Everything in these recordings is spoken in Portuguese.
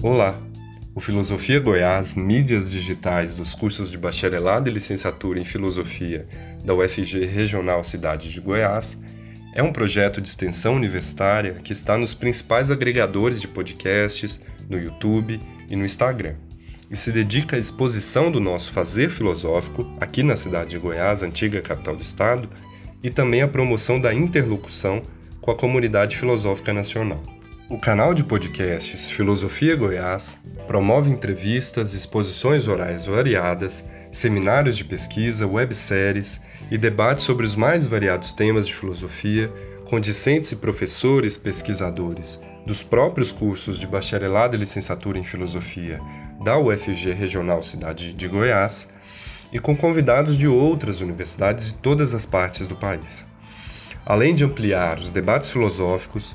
Olá! O Filosofia Goiás, mídias digitais dos cursos de bacharelado e licenciatura em filosofia da UFG Regional Cidade de Goiás, é um projeto de extensão universitária que está nos principais agregadores de podcasts, no YouTube e no Instagram, e se dedica à exposição do nosso fazer filosófico aqui na cidade de Goiás, antiga capital do estado, e também à promoção da interlocução com a comunidade filosófica nacional. O canal de podcasts Filosofia Goiás promove entrevistas, exposições orais variadas, seminários de pesquisa, webséries e debates sobre os mais variados temas de filosofia com discentes e professores pesquisadores dos próprios cursos de bacharelado e licenciatura em filosofia da UFG Regional Cidade de Goiás e com convidados de outras universidades de todas as partes do país. Além de ampliar os debates filosóficos,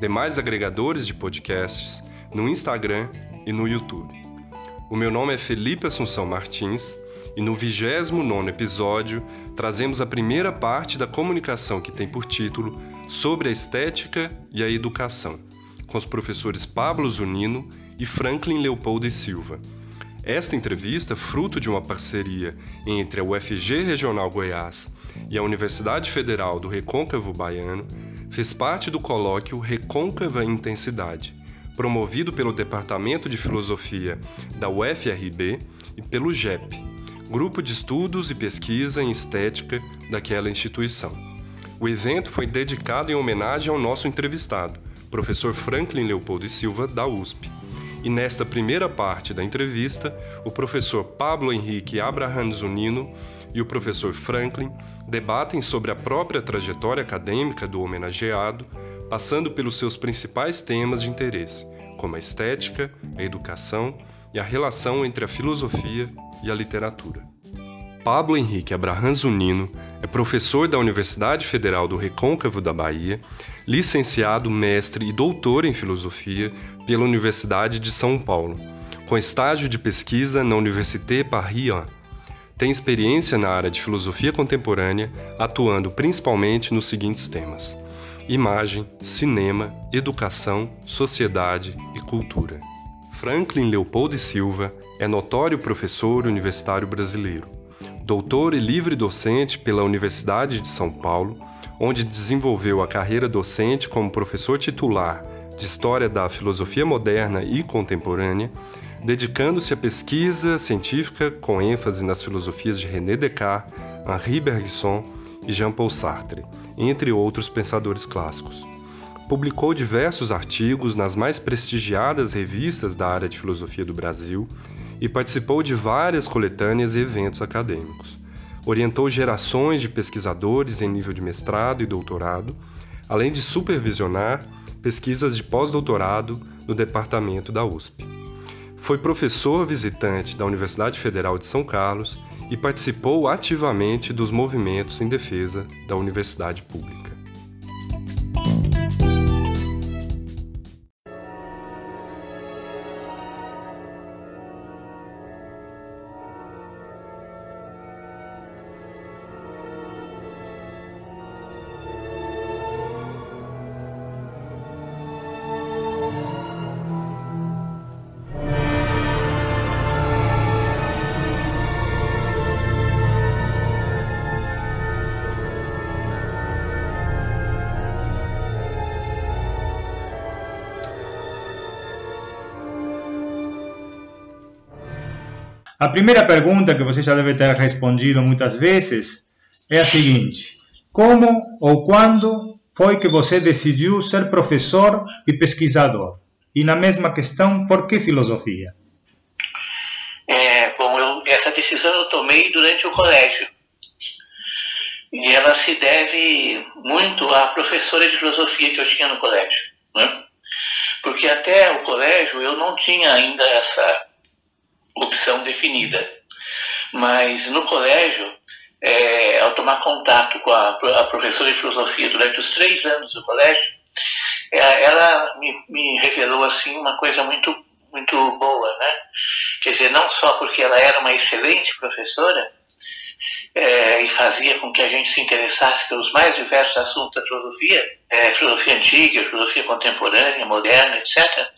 demais agregadores de podcasts, no Instagram e no YouTube. O meu nome é Felipe Assunção Martins e no 29 episódio trazemos a primeira parte da comunicação que tem por título Sobre a Estética e a Educação, com os professores Pablo Zunino e Franklin Leopoldo e Silva. Esta entrevista, fruto de uma parceria entre a UFG Regional Goiás e a Universidade Federal do Recôncavo Baiano, fez parte do colóquio Recôncava Intensidade, promovido pelo Departamento de Filosofia da UFRB e pelo GEP, Grupo de Estudos e Pesquisa em Estética daquela instituição. O evento foi dedicado em homenagem ao nosso entrevistado, professor Franklin Leopoldo Silva, da USP. E nesta primeira parte da entrevista, o professor Pablo Henrique Abraham Zunino e o professor Franklin debatem sobre a própria trajetória acadêmica do homenageado, passando pelos seus principais temas de interesse, como a estética, a educação e a relação entre a filosofia e a literatura. Pablo Henrique Abraham Zunino é professor da Universidade Federal do Recôncavo da Bahia, licenciado, mestre e doutor em filosofia pela Universidade de São Paulo, com estágio de pesquisa na Université Paris tem experiência na área de filosofia contemporânea, atuando principalmente nos seguintes temas: imagem, cinema, educação, sociedade e cultura. Franklin Leopoldo Silva é notório professor universitário brasileiro, doutor e livre docente pela Universidade de São Paulo, onde desenvolveu a carreira docente como professor titular de História da Filosofia Moderna e Contemporânea dedicando-se à pesquisa científica com ênfase nas filosofias de René Descartes, Henri Bergson e Jean-Paul Sartre, entre outros pensadores clássicos. Publicou diversos artigos nas mais prestigiadas revistas da área de filosofia do Brasil e participou de várias coletâneas e eventos acadêmicos. Orientou gerações de pesquisadores em nível de mestrado e doutorado, além de supervisionar pesquisas de pós-doutorado no departamento da USP. Foi professor visitante da Universidade Federal de São Carlos e participou ativamente dos movimentos em defesa da universidade pública. A primeira pergunta que você já deve ter respondido muitas vezes é a seguinte: como ou quando foi que você decidiu ser professor e pesquisador? E na mesma questão, por que filosofia? É, bom, eu, essa decisão eu tomei durante o colégio. E ela se deve muito à professora de filosofia que eu tinha no colégio. Né? porque até o colégio eu não tinha ainda essa opção definida. Mas no colégio, é, ao tomar contato com a, a, professora de filosofia durante os três anos do colégio, é, ela me, me revelou assim uma coisa muito muito boa, né? Quer dizer, não só porque ela era uma excelente professora é, e fazia com que a gente se interessasse pelos mais diversos assuntos da filosofia, é, filosofia antiga, filosofia contemporânea, moderna, etc.,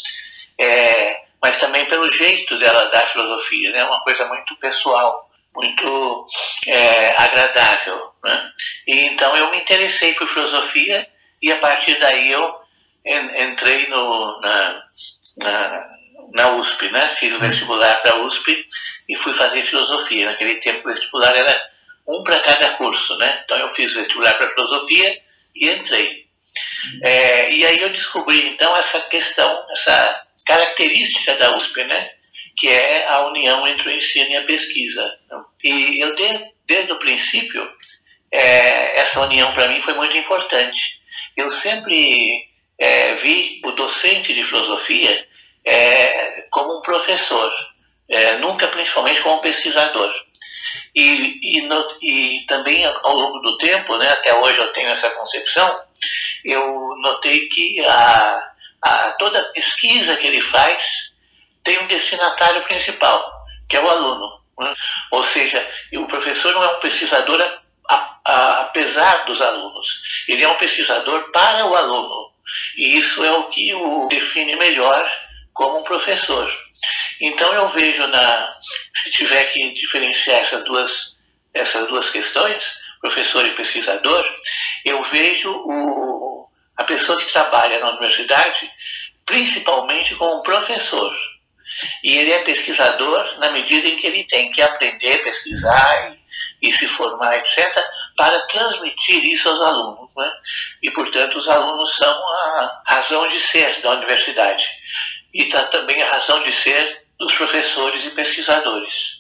é, mas também pelo jeito dela dar filosofia, né? Uma coisa muito pessoal, muito é, agradável, né? E então eu me interessei por filosofia e a partir daí eu entrei no, na, na na USP, né? Fiz o vestibular da USP e fui fazer filosofia. Naquele tempo o vestibular era um para cada curso, né? Então eu fiz o vestibular para filosofia e entrei. É, e aí eu descobri então essa questão, essa característica da USP, né? Que é a união entre o ensino e a pesquisa. E eu desde, desde o princípio é, essa união para mim foi muito importante. Eu sempre é, vi o docente de filosofia é, como um professor, é, nunca principalmente como um pesquisador. E, e, no, e, também ao longo do tempo, né, até hoje eu tenho essa concepção, eu notei que a, a, toda pesquisa que ele faz tem um destinatário principal, que é o aluno. Né? Ou seja, o professor não é um pesquisador a, a, apesar dos alunos, ele é um pesquisador para o aluno. E isso é o que o define melhor como um professor. Então eu vejo na, se tiver que diferenciar essas duas, essas duas questões, professor e pesquisador, eu vejo o, a pessoa que trabalha na universidade principalmente como professor. E ele é pesquisador na medida em que ele tem que aprender, pesquisar e, e se formar, etc., para transmitir isso aos alunos. Né? E, portanto, os alunos são a razão de ser da universidade e está também a razão de ser dos professores e pesquisadores.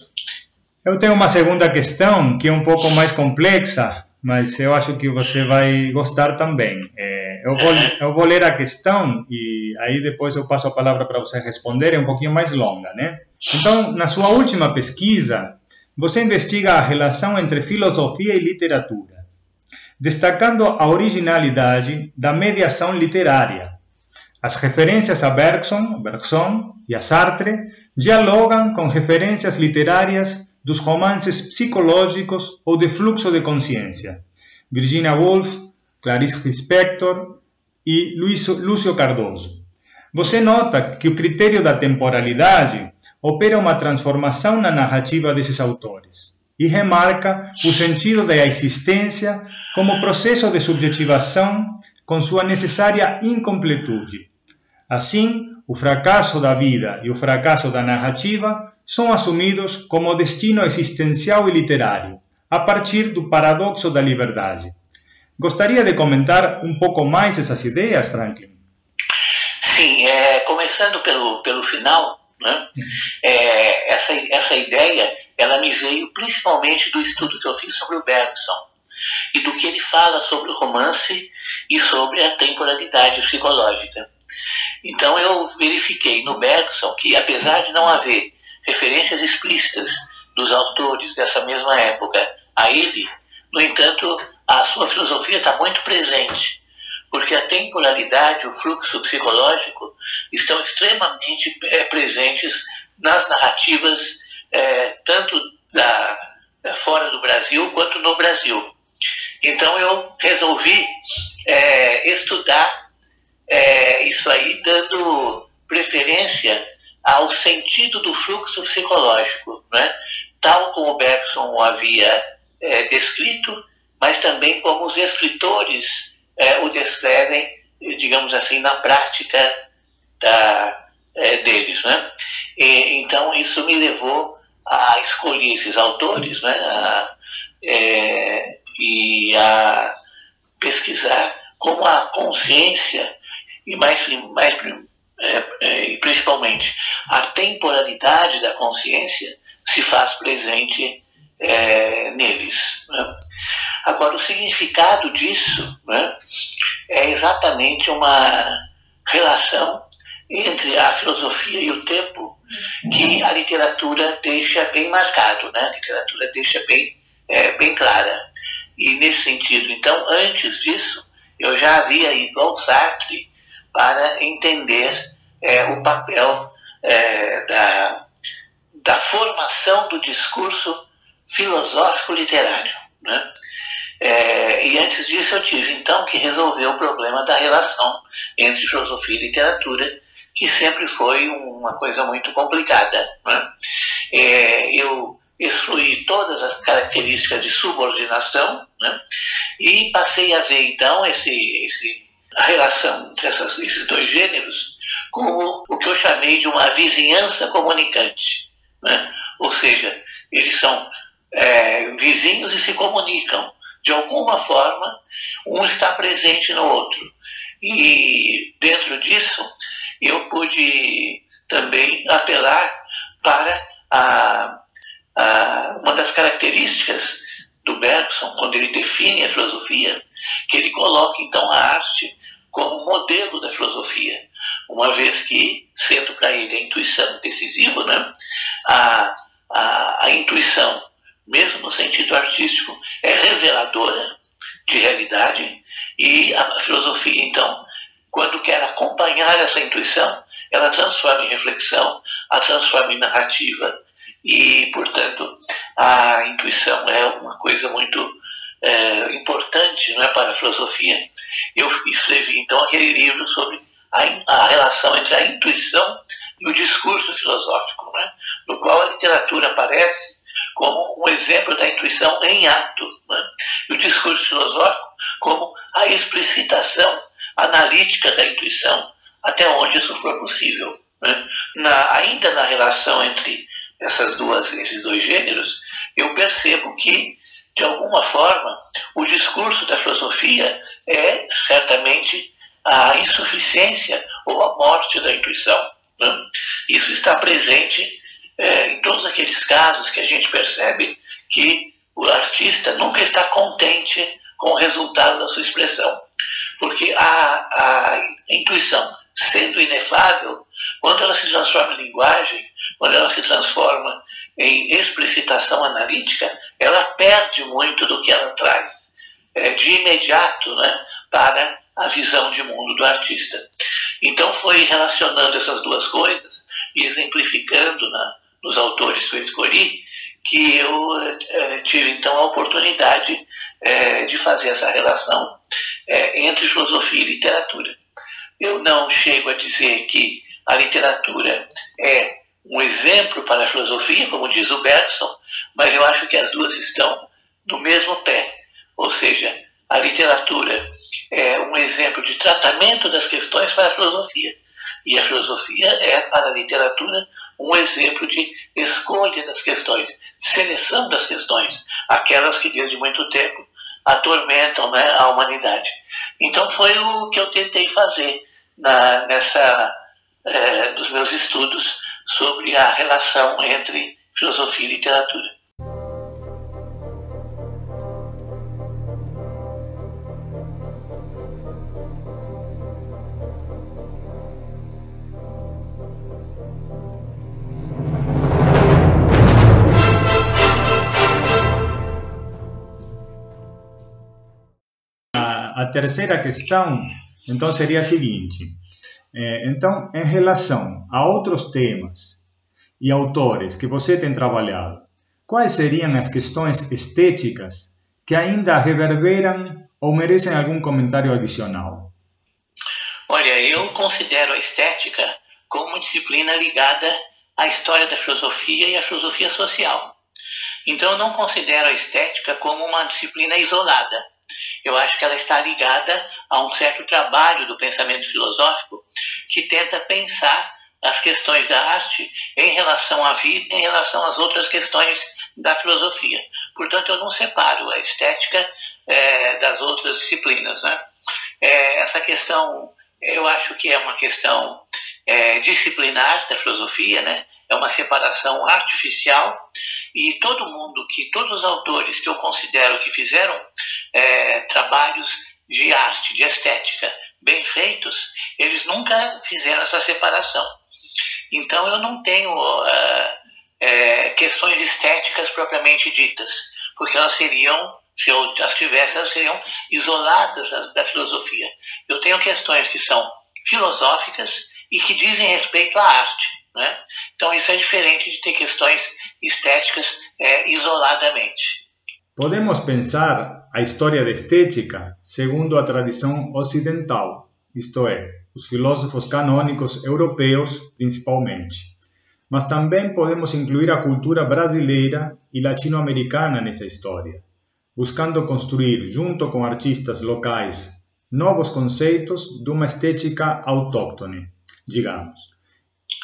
Eu tenho uma segunda questão que é um pouco mais complexa, mas eu acho que você vai gostar também. É, eu, vou, eu vou ler a questão e aí depois eu passo a palavra para você responder, é um pouquinho mais longa, né? Então, na sua última pesquisa, você investiga a relação entre filosofia e literatura, destacando a originalidade da mediação literária as referências a Bergson, Bergson e a Sartre dialogam com referências literárias dos romances psicológicos ou de fluxo de consciência. Virginia Woolf, Clarice Lispector e Lúcio Cardoso. Você nota que o critério da temporalidade opera uma transformação na narrativa desses autores e remarca o sentido da existência como processo de subjetivação com sua necessária incompletude. Assim, o fracasso da vida e o fracasso da narrativa são assumidos como destino existencial e literário, a partir do paradoxo da liberdade. Gostaria de comentar um pouco mais essas ideias, Franklin? Sim, é, começando pelo, pelo final, né, é, essa, essa ideia ela me veio principalmente do estudo que eu fiz sobre o Bergson e do que ele fala sobre o romance e sobre a temporalidade psicológica. Então eu verifiquei no Bergson que, apesar de não haver referências explícitas dos autores dessa mesma época a ele, no entanto, a sua filosofia está muito presente, porque a temporalidade, o fluxo psicológico estão extremamente é, presentes nas narrativas, é, tanto da, fora do Brasil quanto no Brasil. Então eu resolvi é, estudar é, isso aí, dando preferência ao sentido do fluxo psicológico, né? tal como Bergson havia é, descrito, mas também como os escritores é, o descrevem, digamos assim, na prática da, é, deles. Né? E, então isso me levou a escolher esses autores, né? A, é, e a pesquisar como a consciência e mais, mais é, é, principalmente a temporalidade da consciência se faz presente é, neles. Né? Agora, o significado disso né, é exatamente uma relação entre a filosofia e o tempo que a literatura deixa bem marcado, né? A literatura deixa bem, é, bem clara. E nesse sentido, então, antes disso, eu já havia ido ao Sartre para entender é, o papel é, da, da formação do discurso filosófico literário. Né? É, e antes disso eu tive então que resolver o problema da relação entre filosofia e literatura, que sempre foi uma coisa muito complicada. Né? É, eu excluí todas as características de subordinação né? e passei a ver então esse, esse, a relação entre essas, esses dois gêneros como o que eu chamei de uma vizinhança comunicante. Né? Ou seja, eles são é, vizinhos e se comunicam de alguma forma, um está presente no outro. E dentro disso, eu pude também apelar para a, a, uma das características do Bergson, quando ele define a filosofia, que ele coloca então a arte como modelo da filosofia, uma vez que, sendo para ele a intuição decisiva, né, a, a, a intuição mesmo no sentido artístico, é reveladora de realidade e a filosofia, então, quando quer acompanhar essa intuição, ela transforma em reflexão, a transforma em narrativa e, portanto, a intuição é uma coisa muito é, importante não é, para a filosofia. Eu escrevi, então, aquele livro sobre a, a relação entre a intuição e o discurso filosófico, é? no qual a literatura aparece como um exemplo da intuição em ato, né? e o discurso filosófico como a explicitação analítica da intuição, até onde isso for possível. Né? Na, ainda na relação entre essas duas, esses dois gêneros, eu percebo que, de alguma forma, o discurso da filosofia é certamente a insuficiência ou a morte da intuição. Né? Isso está presente é, em todos aqueles casos que a gente percebe que o artista nunca está contente com o resultado da sua expressão. Porque a, a intuição, sendo inefável, quando ela se transforma em linguagem, quando ela se transforma em explicitação analítica, ela perde muito do que ela traz é, de imediato né, para a visão de mundo do artista. Então foi relacionando essas duas coisas e exemplificando na, dos autores que eu escolhi, que eu é, tive então a oportunidade é, de fazer essa relação é, entre filosofia e literatura. Eu não chego a dizer que a literatura é um exemplo para a filosofia, como diz o Bergson, mas eu acho que as duas estão no mesmo pé. Ou seja, a literatura é um exemplo de tratamento das questões para a filosofia. E a filosofia é, para a literatura, um exemplo de escolha das questões, seleção das questões, aquelas que desde muito tempo atormentam né, a humanidade. Então foi o que eu tentei fazer na, nessa, é, nos meus estudos sobre a relação entre filosofia e literatura. a terceira questão, então, seria a seguinte. É, então, em relação a outros temas e autores que você tem trabalhado, quais seriam as questões estéticas que ainda reverberam ou merecem algum comentário adicional? Olha, eu considero a estética como disciplina ligada à história da filosofia e à filosofia social. Então, eu não considero a estética como uma disciplina isolada eu acho que ela está ligada a um certo trabalho do pensamento filosófico que tenta pensar as questões da arte em relação à vida, em relação às outras questões da filosofia. Portanto, eu não separo a estética é, das outras disciplinas. Né? É, essa questão, eu acho que é uma questão é, disciplinar da filosofia, né? é uma separação artificial e todo mundo que todos os autores que eu considero que fizeram é, trabalhos de arte, de estética, bem feitos, eles nunca fizeram essa separação. Então eu não tenho uh, é, questões estéticas propriamente ditas, porque elas seriam, se eu as tivesse, elas seriam isoladas da, da filosofia. Eu tenho questões que são filosóficas e que dizem respeito à arte. Né? Então isso é diferente de ter questões estéticas é, isoladamente. Podemos pensar a história da estética segundo a tradição ocidental, isto é, os filósofos canônicos europeus principalmente. Mas também podemos incluir a cultura brasileira e latino-americana nessa história, buscando construir, junto com artistas locais, novos conceitos de uma estética autóctone, digamos.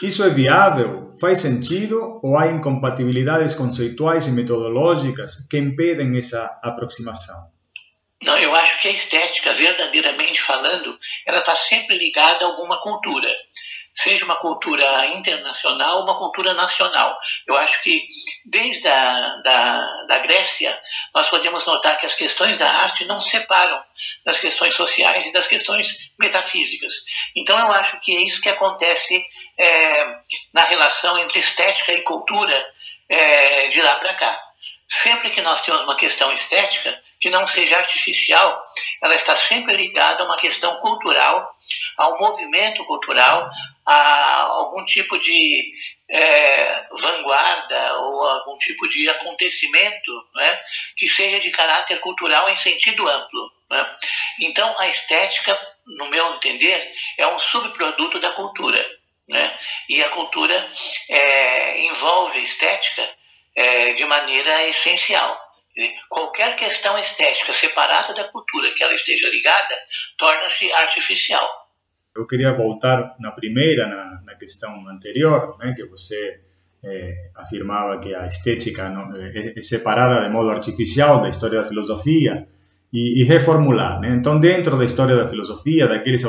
Isso é viável? Faz sentido ou há incompatibilidades conceituais e metodológicas que impedem essa aproximação? Não, eu acho que a estética, verdadeiramente falando, ela está sempre ligada a alguma cultura seja uma cultura internacional, uma cultura nacional. Eu acho que desde a da, da Grécia nós podemos notar que as questões da arte não separam das questões sociais e das questões metafísicas. Então eu acho que é isso que acontece é, na relação entre estética e cultura é, de lá para cá. Sempre que nós temos uma questão estética, que não seja artificial, ela está sempre ligada a uma questão cultural, a um movimento cultural, a algum tipo de é, vanguarda ou algum tipo de acontecimento né, que seja de caráter cultural em sentido amplo. Né? Então, a estética, no meu entender, é um subproduto da cultura. Né? E a cultura é, envolve estética é, de maneira essencial. Qualquer questão estética separada da cultura que ela esteja ligada torna-se artificial. Eu queria voltar na primeira, na, na questão anterior, né, que você é, afirmava que a estética não, é, é, separada de modo artificial da história da filosofia e, e, reformular. Né? Então, dentro da história da filosofia, daqueles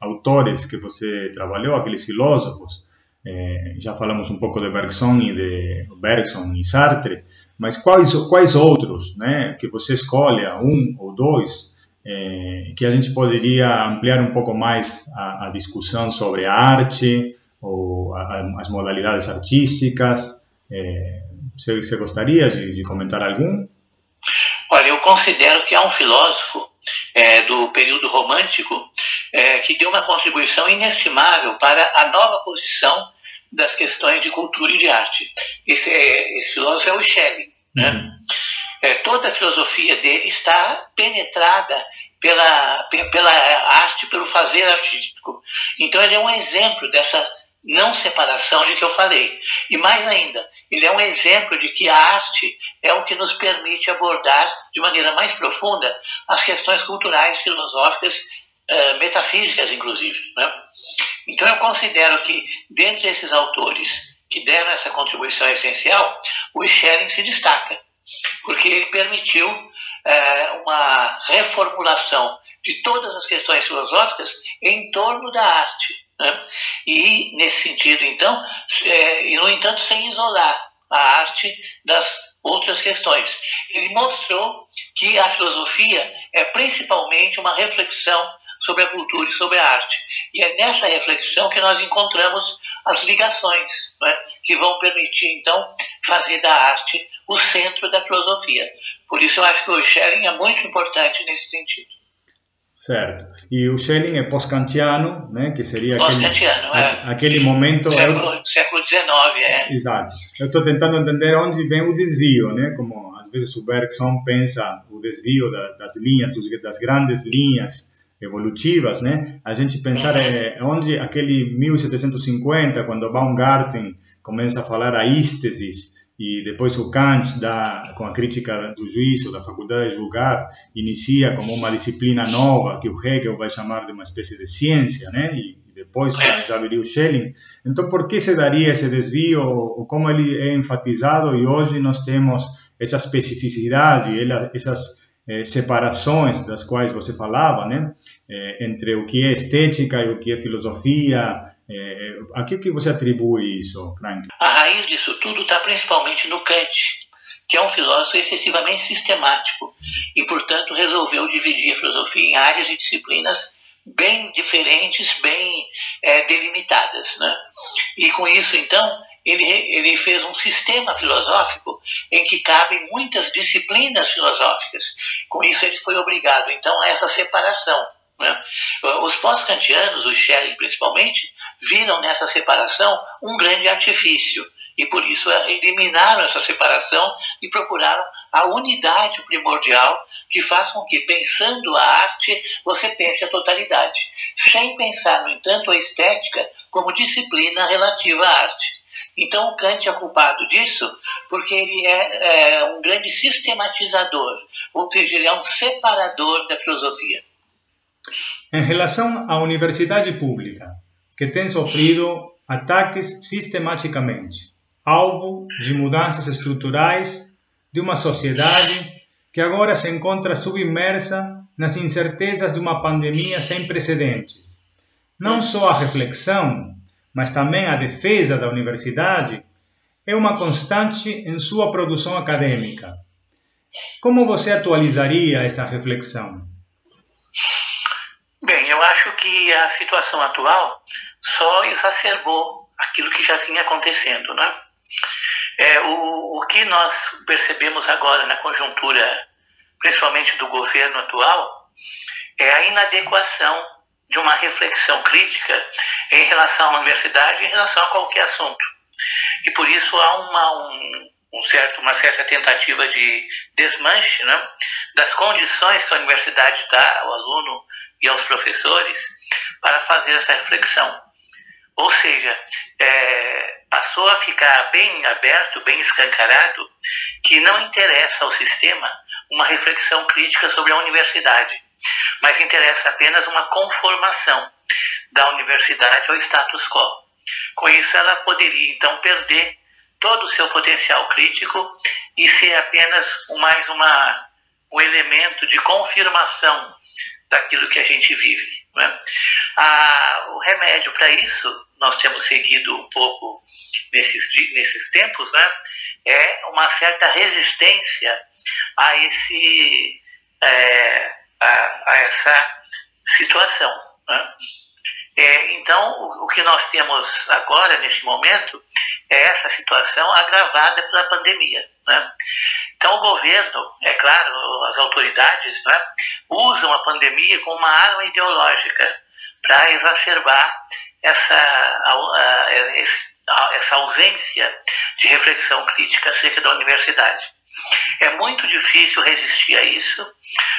autores que você trabalhou, aqueles filósofos, é, já falamos um pouco de Bergson e de Bergson e Sartre, mas quais quais outros, né, que você escolhe um ou dois é, que a gente poderia ampliar um pouco mais a, a discussão sobre a arte ou a, as modalidades artísticas. É, você, você, gostaria de, de, comentar algum? Olha, eu considero que há um filósofo é, do período romântico é, que deu uma contribuição inestimável para a nova posição das questões de cultura e de arte. Esse, é, esse filósofo é o Schelling. Né? Uhum. É, toda a filosofia dele está penetrada pela, pela arte, pelo fazer artístico. Então ele é um exemplo dessa não separação de que eu falei. E mais ainda, ele é um exemplo de que a arte é o que nos permite abordar de maneira mais profunda as questões culturais, filosóficas, uh, metafísicas, inclusive. Né? Então eu considero que, dentre esses autores que deram essa contribuição essencial, o Schelling se destaca, porque ele permitiu é, uma reformulação de todas as questões filosóficas em torno da arte. Né? E, nesse sentido, então, é, e no entanto, sem isolar a arte das outras questões. Ele mostrou que a filosofia é principalmente uma reflexão sobre a cultura e sobre a arte. E é nessa reflexão que nós encontramos as ligações, né, que vão permitir, então, fazer da arte o centro da filosofia. Por isso eu acho que o Schelling é muito importante nesse sentido. Certo. E o Schelling é pós-kantiano, né, que seria aquele, é. aquele momento... Século, século XIX, é. Exato. Eu estou tentando entender onde vem o desvio, né, como às vezes o Bergson pensa o desvio da, das linhas, das grandes linhas evolutivas, né? A gente pensar é, onde aquele 1750, quando Baumgarten começa a falar a ístesis e depois o Kant dá com a crítica do juízo da faculdade de julgar inicia como uma disciplina nova que o Hegel vai chamar de uma espécie de ciência, né? E, depois já, viria o Schelling. Então, por que se daria esse desvio? Ou como ele é enfatizado e hoje nós temos essa especificidade, essas é, separações das quais você falava, né, é, entre o que é estética e o que é filosofia. É, a que, que você atribui isso, Frank? A raiz disso tudo está principalmente no Kant, que é um filósofo excessivamente sistemático e, portanto, resolveu dividir a filosofia em áreas e disciplinas bem diferentes, bem é, delimitadas. Né? E com isso, então, ele, ele fez um sistema filosófico em que cabem muitas disciplinas filosóficas. Com isso, ele foi obrigado, então, a essa separação. Né? Os pós-kantianos, os Schelling principalmente, viram nessa separação um grande artifício e por isso eliminaram essa separação e procuraram a unidade primordial que faz com que, pensando a arte, você pense a totalidade, sem pensar, no entanto, a estética como disciplina relativa à arte. Então, o Kant é culpado disso porque ele é, é um grande sistematizador, ou seja, ele é um separador da filosofia. Em relação à universidade pública, que tem sofrido ataques sistematicamente, alvo de mudanças estruturais de uma sociedade que agora se encontra submersa nas incertezas de uma pandemia sem precedentes. Não só a reflexão, mas também a defesa da universidade é uma constante em sua produção acadêmica. Como você atualizaria essa reflexão? Bem, eu acho que a situação atual só exacerbou aquilo que já vinha acontecendo, né? É, o, o que nós percebemos agora na conjuntura, principalmente do governo atual, é a inadequação de uma reflexão crítica em relação à universidade, em relação a qualquer assunto. E por isso há uma, um, um certo, uma certa tentativa de desmanche né, das condições que a universidade dá ao aluno e aos professores para fazer essa reflexão. Ou seja, é, passou a ficar bem aberto, bem escancarado, que não interessa ao sistema uma reflexão crítica sobre a universidade, mas interessa apenas uma conformação da universidade ao status quo. Com isso, ela poderia então perder todo o seu potencial crítico e ser apenas mais uma, um elemento de confirmação daquilo que a gente vive. Né? Ah, o remédio para isso, nós temos seguido um pouco nesses, nesses tempos, né? é uma certa resistência a, esse, é, a, a, essa situação. Né? É, então, o, o, que nós temos agora, nesse momento, é essa situação agravada pela pandemia. Né? Então, o governo, é claro, as autoridades, né, usam a pandemia como uma arma ideológica para exacerbar essa, essa ausência de reflexão crítica acerca da universidade. É muito difícil resistir a isso,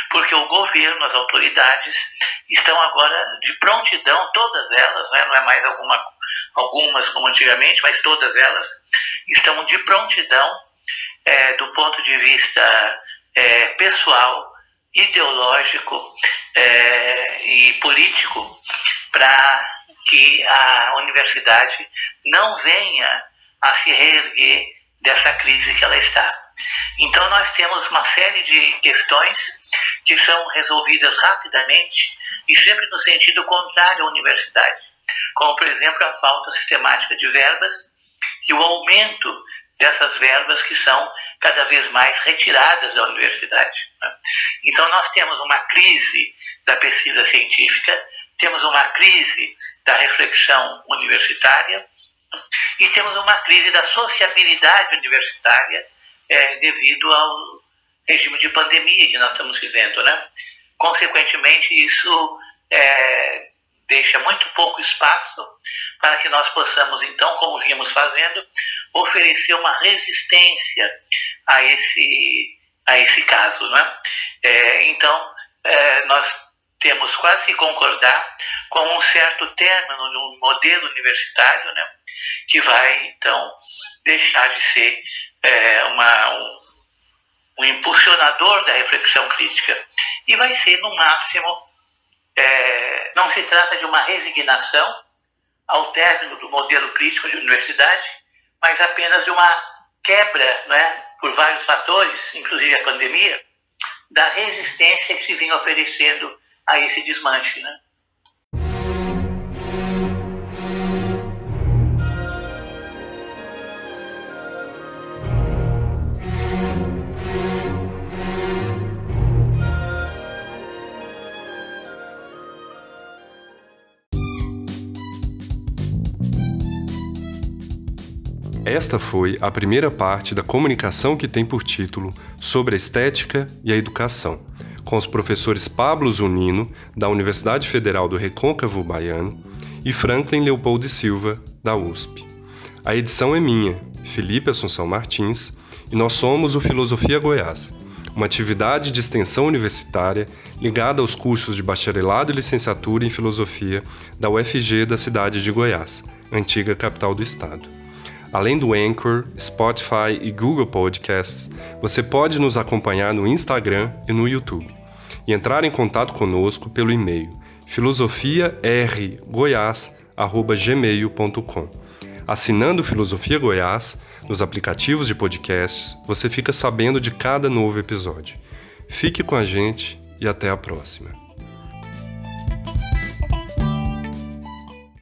porque o governo, as autoridades, estão agora de prontidão, todas elas, né, não é mais alguma, algumas como antigamente, mas todas elas, estão de prontidão é, do ponto de vista é, pessoal, ideológico é, e político para que a universidade não venha a se reerguer dessa crise que ela está. Então, nós temos uma série de questões que são resolvidas rapidamente e sempre no sentido contrário à universidade, como, por exemplo, a falta sistemática de verbas e o aumento dessas verbas que são cada vez mais retiradas da universidade. Né? Então, nós temos uma crise da pesquisa científica, temos uma crise da reflexão universitária e temos uma crise da sociabilidade universitária é, devido ao regime de pandemia que nós estamos vivendo. Né? Consequentemente, isso é, deixa muito pouco espaço para que nós possamos, então, como vínhamos fazendo, oferecer uma resistência a esse, a esse caso. Né? É, então, nós temos quase que concordar com um certo término de um modelo universitário, né, que vai, então, deixar de ser é, uma, um, um, impulsionador da reflexão crítica. E vai ser, no máximo, é, não se trata de uma resignação ao término do modelo crítico de universidade, mas apenas de uma quebra, né, por vários fatores, inclusive a pandemia, da resistência que se vinha oferecendo a esse desmanche, né? Esta foi a primeira parte da comunicação que tem por título Sobre a Estética e a Educação com os professores Pablo Zunino, da Universidade Federal do Recôncavo Baiano, e Franklin Leopoldo Silva, da USP. A edição é minha, Felipe Assunção Martins, e nós somos o Filosofia Goiás, uma atividade de extensão universitária ligada aos cursos de bacharelado e licenciatura em filosofia da UFG da cidade de Goiás, antiga capital do estado. Além do Anchor, Spotify e Google Podcasts, você pode nos acompanhar no Instagram e no YouTube e entrar em contato conosco pelo e-mail filosofiargoiás@gmail.com. Assinando Filosofia Goiás nos aplicativos de podcasts, você fica sabendo de cada novo episódio. Fique com a gente e até a próxima.